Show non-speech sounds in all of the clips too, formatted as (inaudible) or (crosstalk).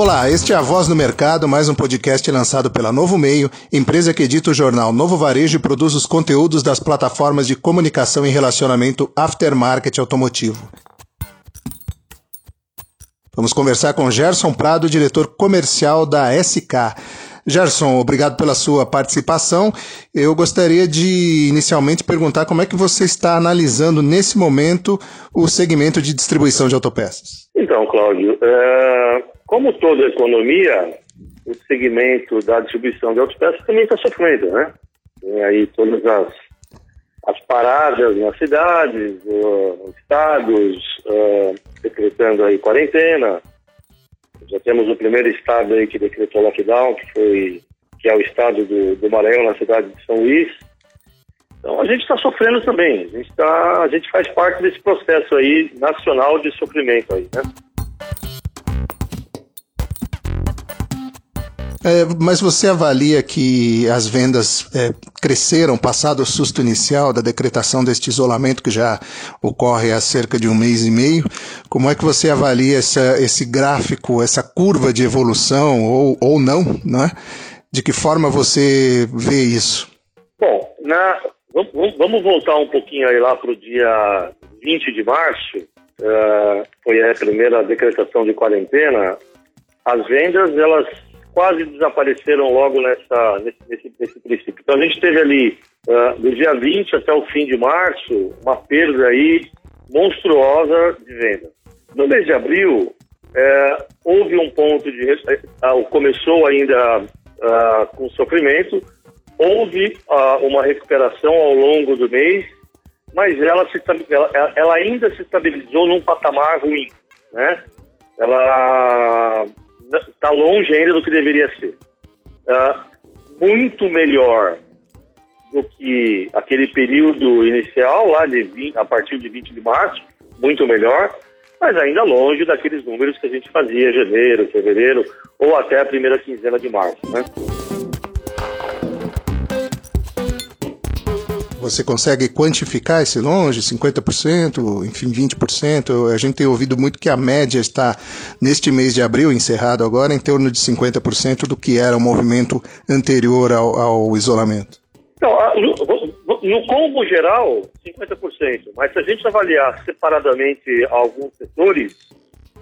Olá, este é a Voz no Mercado, mais um podcast lançado pela Novo Meio, empresa que edita o jornal Novo Varejo e produz os conteúdos das plataformas de comunicação e relacionamento aftermarket automotivo. Vamos conversar com Gerson Prado, diretor comercial da SK. Gerson, obrigado pela sua participação. Eu gostaria de inicialmente perguntar como é que você está analisando nesse momento o segmento de distribuição de autopeças. Então, Cláudio, é como toda economia, o segmento da distribuição de autopeças também está sofrendo, né? Tem aí todas as, as paradas nas cidades, uh, estados, uh, decretando aí quarentena. Já temos o primeiro estado aí que decretou lockdown, que foi que é o estado do, do Maranhão, na cidade de São Luís. Então a gente está sofrendo também. A gente, tá, a gente faz parte desse processo aí nacional de sofrimento aí, né? É, mas você avalia que as vendas é, cresceram, passado o susto inicial da decretação deste isolamento que já ocorre há cerca de um mês e meio? Como é que você avalia essa, esse gráfico, essa curva de evolução, ou, ou não, né? De que forma você vê isso? Bom, na, vamos, voltar um pouquinho aí lá para o dia 20 de março, uh, foi a primeira decretação de quarentena. As vendas, elas quase desapareceram logo nessa, nesse, nesse, nesse princípio. Então a gente teve ali, uh, do dia 20 até o fim de março, uma perda aí monstruosa de venda. No mês de abril, é, houve um ponto de. Uh, começou ainda uh, com sofrimento, houve uma recuperação ao longo do mês, mas ela, se, ela, ela ainda se estabilizou num patamar ruim. Né? Ela está longe ainda do que deveria ser. Uh, muito melhor do que aquele período inicial, lá de 20, a partir de 20 de março, muito melhor, mas ainda longe daqueles números que a gente fazia janeiro, fevereiro ou até a primeira quinzena de março. Né? Você consegue quantificar esse longe, 50%, enfim, 20%? A gente tem ouvido muito que a média está, neste mês de abril, encerrado agora, em torno de 50% do que era o movimento anterior ao, ao isolamento. Então, no, no combo geral, 50%. Mas se a gente avaliar separadamente alguns setores,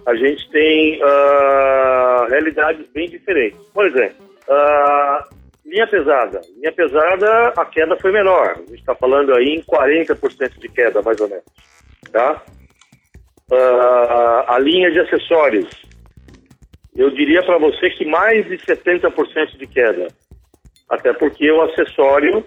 a gente tem uh, realidades bem diferentes. Por exemplo, uh, Linha pesada. Linha pesada, a queda foi menor. A gente está falando aí em 40% de queda, mais ou menos. Tá? Uh, a linha de acessórios. Eu diria para você que mais de 70% de queda. Até porque o acessório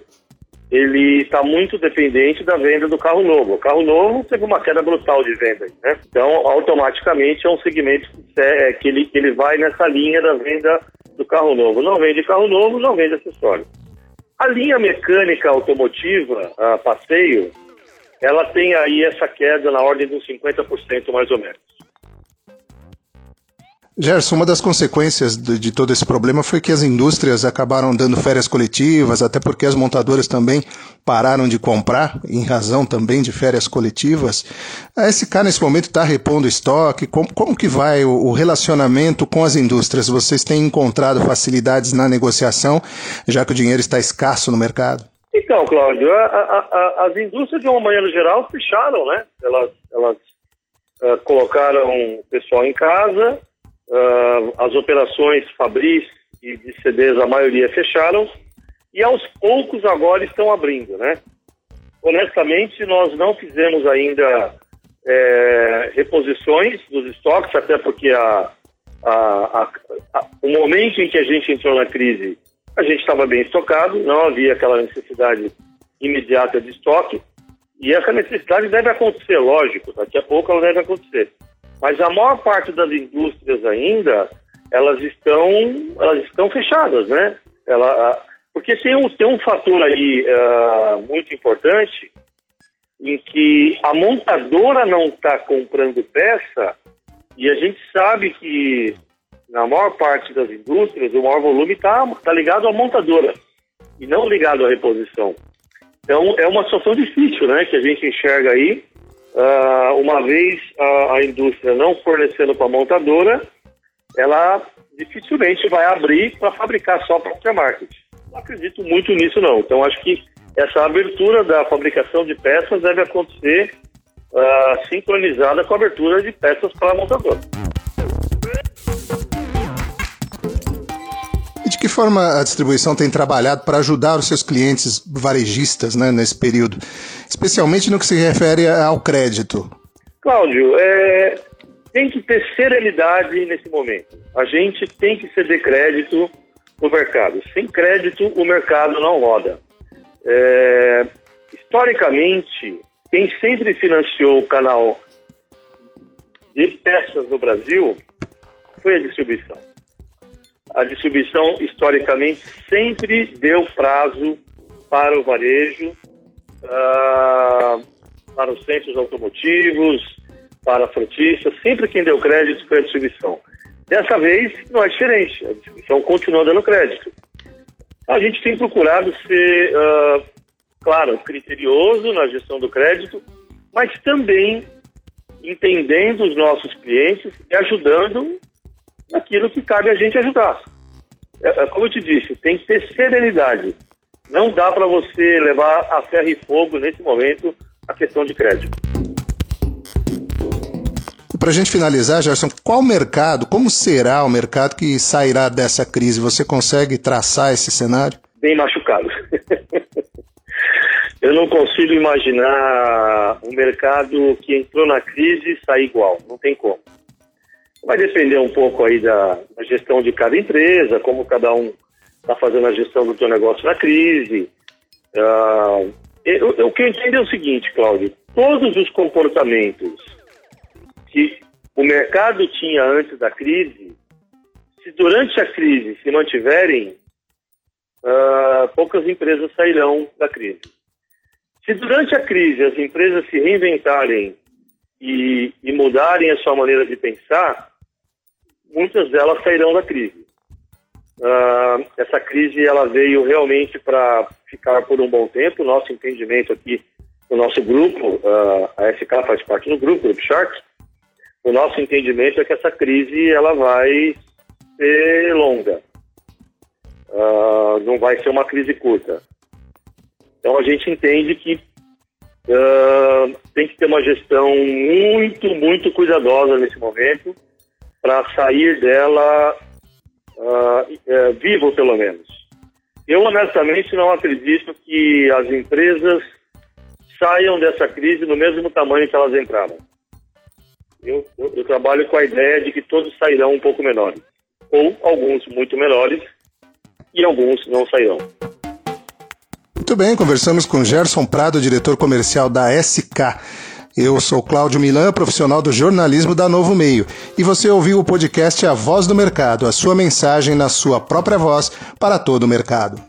ele está muito dependente da venda do carro novo. O carro novo teve uma queda brutal de venda, né? Então, automaticamente é um segmento é, que, ele, que ele vai nessa linha da venda do carro novo. Não vende carro novo, não vende acessório. A linha mecânica automotiva, a passeio, ela tem aí essa queda na ordem de uns 50% mais ou menos. Gerson, uma das consequências de, todo esse problema foi que as indústrias acabaram dando férias coletivas, até porque as montadoras também pararam de comprar, em razão também de férias coletivas. A SK nesse momento está repondo estoque. Como, como que vai o, o, relacionamento com as indústrias? Vocês têm encontrado facilidades na negociação, já que o dinheiro está escasso no mercado? Então, Cláudio, a, a, a, as indústrias de uma maneira geral fecharam, né? Elas, elas uh, colocaram o pessoal em casa, Uh, as operações Fabris e de CDs, a maioria fecharam, e aos poucos agora estão abrindo, né? Honestamente, nós não fizemos ainda é, reposições dos estoques, até porque a, a, a, o momento em que a gente entrou na crise, a gente estava bem estocado, não havia aquela necessidade imediata de estoque, e essa necessidade deve acontecer, lógico, daqui a pouco ela deve acontecer. Mas a maior parte das indústrias ainda, elas estão, elas estão fechadas, né? Ela, porque tem um, tem um fator aí uh, muito importante em que a montadora não está comprando peça e a gente sabe que na maior parte das indústrias o maior volume está tá ligado à montadora e não ligado à reposição. Então é uma situação difícil, né, que a gente enxerga aí Uh, uma vez a, a, indústria não fornecendo para a montadora, ela dificilmente vai abrir para fabricar só para aftermarket. Não acredito muito nisso não. Então acho que essa abertura da fabricação de peças deve acontecer uh, sincronizada com a abertura de peças para a montadora. Que forma a distribuição tem trabalhado para ajudar os seus clientes varejistas né, nesse período, especialmente no que se refere ao crédito? Cláudio, é, tem que ter serenidade nesse momento. A gente tem que ceder crédito no mercado. Sem crédito, o mercado não roda. É, historicamente, quem sempre financiou o canal de peças no Brasil foi a distribuição. A distribuição, historicamente, sempre deu prazo para o varejo, uh, para os centros automotivos, para frotistas, sempre quem deu crédito foi a distribuição. Dessa vez, não é diferente, a distribuição continua dando crédito. A gente tem procurado ser, uh, claro, criterioso na gestão do crédito, mas também entendendo os nossos clientes e ajudando naquilo que cabe a gente ajudar. É, é como eu te disse, tem que ter serenidade. Não dá para você levar a ferro e fogo nesse momento a questão de crédito. Para a gente finalizar, Gerson, qual mercado, como será o mercado que sairá dessa crise? Você consegue traçar esse cenário? Bem machucado. (laughs) Eu não consigo imaginar um mercado que entrou na crise e sair igual. Não tem como. Vai depender um pouco aí da, da gestão de cada empresa, como cada um está fazendo a gestão do seu negócio na crise. Uh, eu, o que eu entendo é o seguinte, Cláudio. Todos os comportamentos que o mercado tinha antes da crise, se durante a crise se mantiverem, uh, poucas empresas sairão da crise. Se durante a crise as empresas se reinventarem e, e mudarem a sua maneira de pensar, muitas delas sairão da crise. Uh, essa crise ela veio realmente para ficar por um bom tempo. Nosso entendimento aqui no nosso grupo, uh, a SK faz parte do grupo, Grupo Shark, o nosso entendimento é que essa crise ela vai ser longa. Uh, não vai ser uma crise curta. Então a gente entende que tem que ter uma gestão muito, muito cuidadosa nesse momento para sair dela uh, vivo, pelo menos. Eu honestamente não acredito que as empresas saiam dessa crise no mesmo tamanho que elas entraram. Eu, eu, eu, trabalho com a ideia de que todos sairão um pouco menores, ou alguns muito menores, e alguns não sairão. Muito bem, conversamos com Gerson Prado, diretor comercial da SK. Eu sou Cláudio Milan, profissional do jornalismo da Novo Meio, e você ouviu o podcast A Voz do Mercado, a sua mensagem na sua própria voz para todo o mercado.